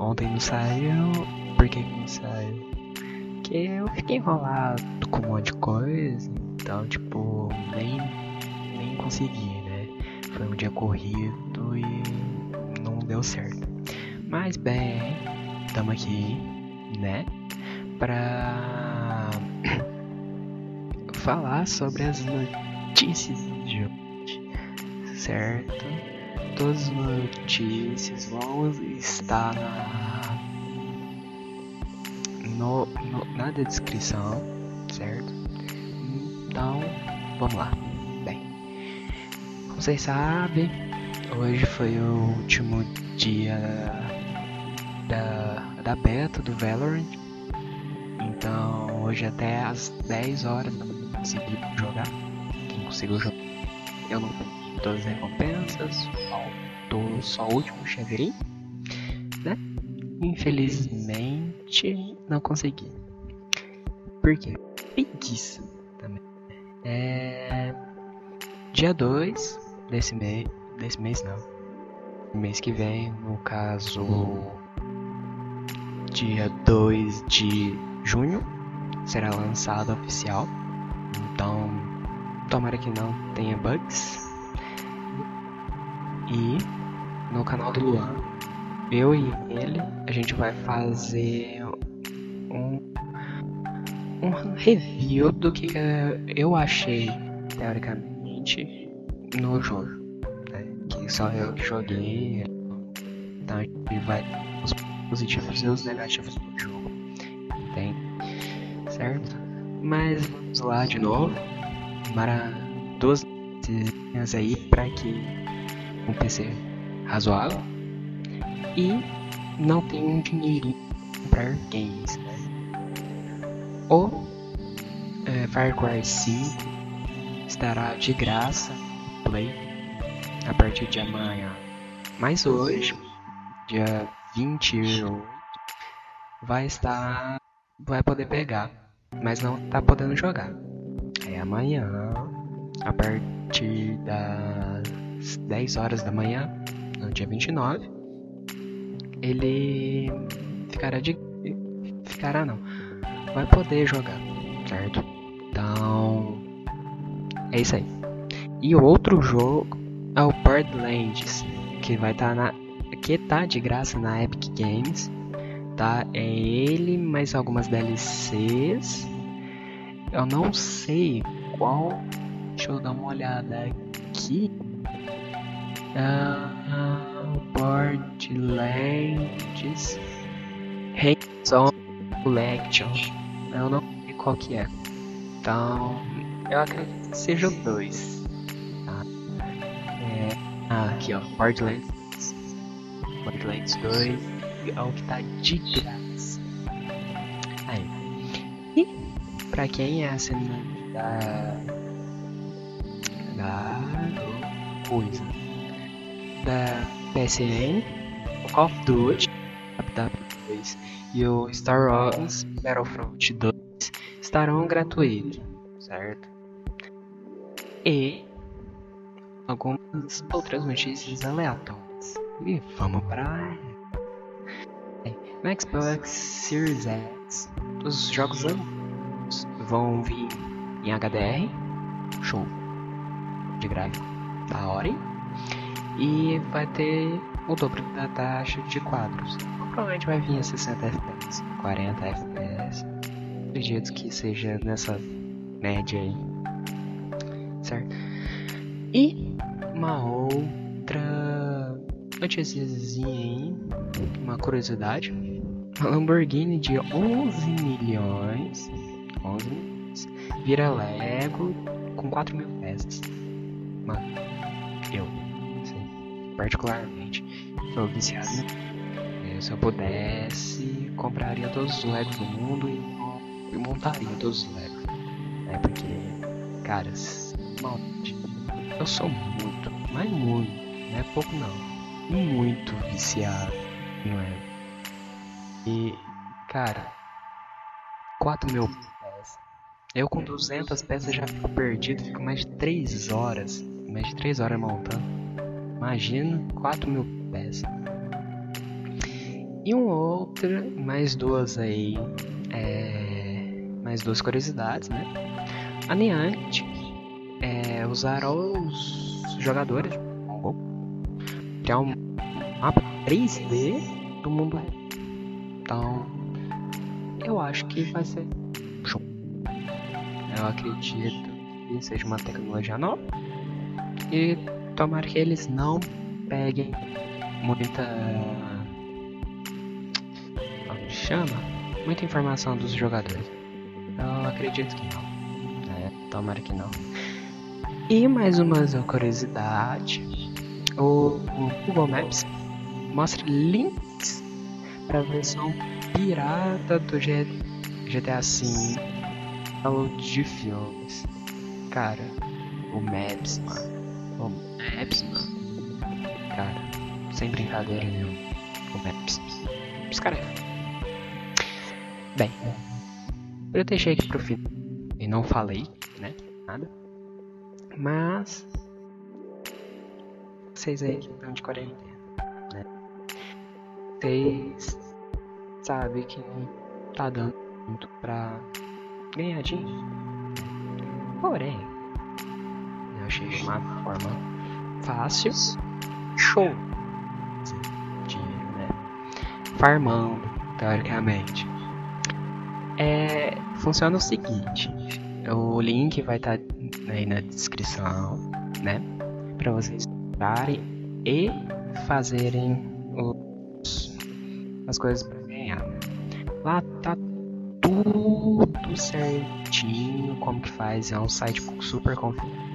ontem não saiu, por que não saiu? Porque eu fiquei enrolado com um monte de coisa, então, tipo, nem, nem consegui, né? Foi um dia corrido e não deu certo. Mas bem, estamos aqui, né? Pra falar sobre as notícias de hoje, certo? Todas as notícias vão estar na, no, no, na descrição, certo? Então, vamos lá. Bem, como vocês sabem, hoje foi o último dia da, da beta do Valorant. Então hoje até às 10 horas consegui jogar. Quem conseguiu jogar, eu não todas as recompensas. Faltou só o último chaveirinho, né? Infelizmente não consegui. Por quê? Preguiça também. É. Dia 2 desse mês. Desse mês não. Mês que vem, no caso dia 2 de junho será lançado oficial. Então, tomara que não tenha bugs. E no canal do Luan, eu e ele, a gente vai fazer um, um review do que eu achei, teoricamente, no jogo. Né? Que só eu que joguei. Então a gente vai os positivos e os negativos do jogo. Tem, certo? Mas vamos lá de novo. Para duas notícias aí para que um PC razoável e não tem um dinheirinho para games. Né? O é, Far Cry 5 estará de graça Play a partir de amanhã. Mas hoje, dia 28 vai estar vai poder pegar, mas não tá podendo jogar. Aí amanhã, a partir das 10 horas da manhã, no dia 29, ele ficará de ficará não. Vai poder jogar, certo? Então, é isso aí. E o outro jogo é o Borderlands, que vai estar tá na que tá de graça na Epic Games, tá? É ele mais algumas DLCs. Eu não sei qual. Eu dar uma olhada aqui. Uh, Borderlands Hands-on Collection. Eu não sei qual que é. Então, eu acredito que seja o 2. Tá? É, ah, aqui ó, Borderlands Borderlands 2 é o que tá de graça. Aí. E pra quem é assinante da. Da. coisa. da PSN, Call of Duty W2 e o Star Wars Battlefront 2 estarão gratuitos, certo? E algumas outras notícias aleatórias. E vamos pra. No Xbox Series X, os jogos vão vir em HDR, show, de gráfico, da hora, hein? e vai ter o dobro da taxa de quadros. Provavelmente vai vir a 60 FPS, 40 FPS. Acredito que seja nessa média aí, certo? E uma outra noticiazinha aí, uma curiosidade. A Lamborghini de 11 milhões, 11 milhões, vira Lego com 4 mil peças. Mano, eu, assim, particularmente, sou viciado. É, se eu pudesse, compraria todos os Legos do mundo e, e montaria todos os Legos. É porque, caras, mal, eu sou muito, mas muito, não é pouco não muito viciado em Lego. E, cara, 4 mil peças. Eu com 200 peças já fico perdido, fico mais de 3 horas. Mais de 3 horas montando. Imagina 4 mil peças. E um outro, mais duas aí. É, mais duas curiosidades, né? A Niantic é, usará os jogadores de criar um mapa 3D do mundo real. Então, eu acho que vai ser show. Eu acredito que seja uma tecnologia nova e tomara que eles não peguem muita. Como chama? Muita informação dos jogadores. Eu acredito que não. É, tomara que não. E mais uma curiosidade: o, Google Maps mostra links para a versão pirata do GTA V de filmes. Cara, o Maps, mano. Maps, mano. Cara, sem brincadeira nenhuma. O Maps. Os caras. Bem, eu deixei aqui pro fim e não falei, né? Nada. Mas vocês aí que estão de quarentena, né? Vocês sabem que não tá dando muito pra ganhar dinheiro. Porém, achei uma forma fácil, show, dinheiro, né? Farmando, teoricamente. É, funciona o seguinte, o link vai estar tá aí na descrição, né? Para vocês entrarem e fazerem os, as coisas para ganhar. Lá tá tudo certinho como que faz, é um site super confiável.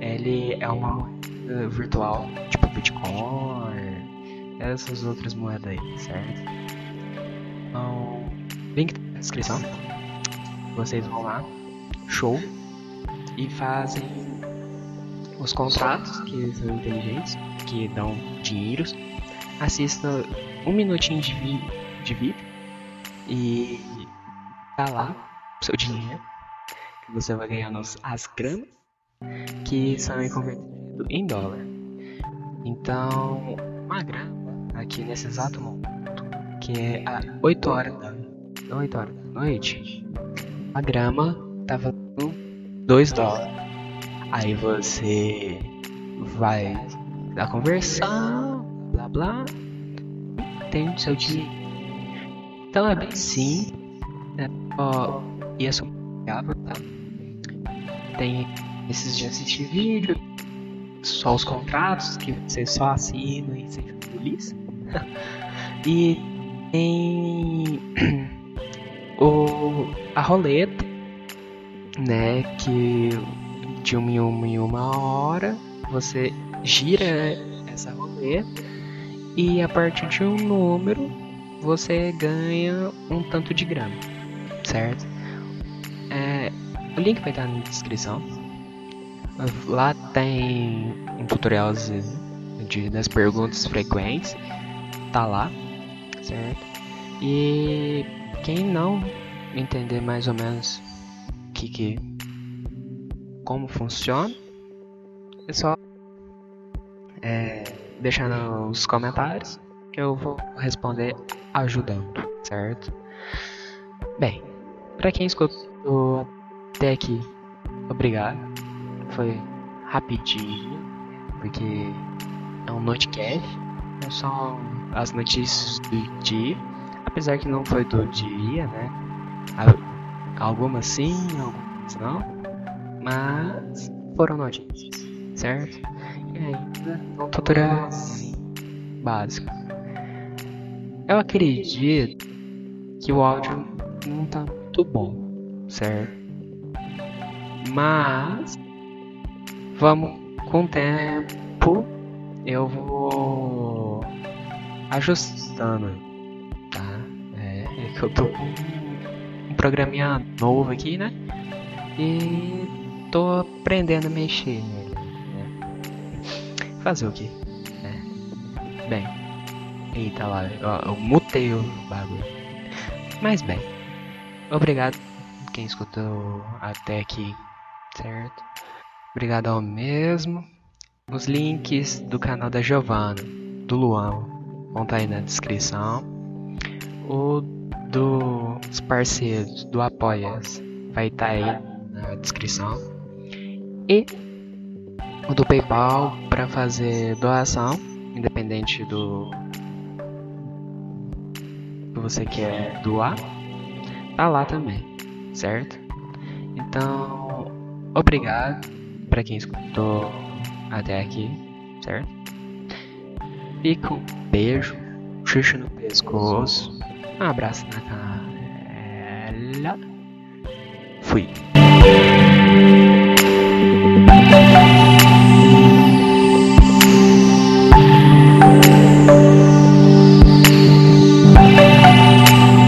Ele é uma moeda virtual, tipo Bitcoin, essas outras moedas aí, certo? Então, link na descrição. Vocês vão lá, show, e fazem os contratos que são inteligentes, que dão dinheiros. Assista um minutinho de, vi de vídeo e tá lá o seu dinheiro que você vai ganhar nos as gramas que são convertidos em dólar. Então, uma grama aqui nesse exato momento, que é a 8 horas da, 8 horas da noite, a grama tava 2 dólares. Aí você vai da conversão, blá blá, tem seu dinheiro. Então é bem sim. Né? Ó, e é confiável, tá? Tem esses de assistir vídeo, só os contratos que você só assina e fica feliz. e tem o, a roleta né? Que de uma em uma hora você gira essa roleta e a partir de um número você ganha um tanto de grama, certo? É, o link vai estar na descrição. Lá tem um tutorial de, das perguntas frequentes, tá lá, certo? E quem não entender mais ou menos que, que como funciona. É só é, deixar nos comentários que eu vou responder ajudando, certo? Bem, para quem escutou até aqui, obrigado. Foi rapidinho, porque é um notecast, é só as notícias do dia, apesar que não foi do dia, né? Algumas sim, algumas não. Mas foram notícias, certo? E ainda um tutorial básico. Eu acredito que o áudio não tá muito bom, certo? Mas vamos com o tempo eu vou ajustando, tá? É, é que eu tô com programinha novo aqui, né? E tô aprendendo a mexer nele. Né? Fazer o que? É. Bem, eita lá, eu, eu mutei o bagulho. Mas bem, obrigado quem escutou até aqui, certo? Obrigado ao mesmo. Os links do canal da Giovana, do Luan, vão estar aí na descrição. O dos parceiros do Apoias vai estar aí na descrição. E o do PayPal para fazer doação, independente do que você quer doar, tá lá também, certo? Então, obrigado para quem escutou até aqui, certo? Fica um beijo, xixi no pescoço, um abraço na cara. Fui.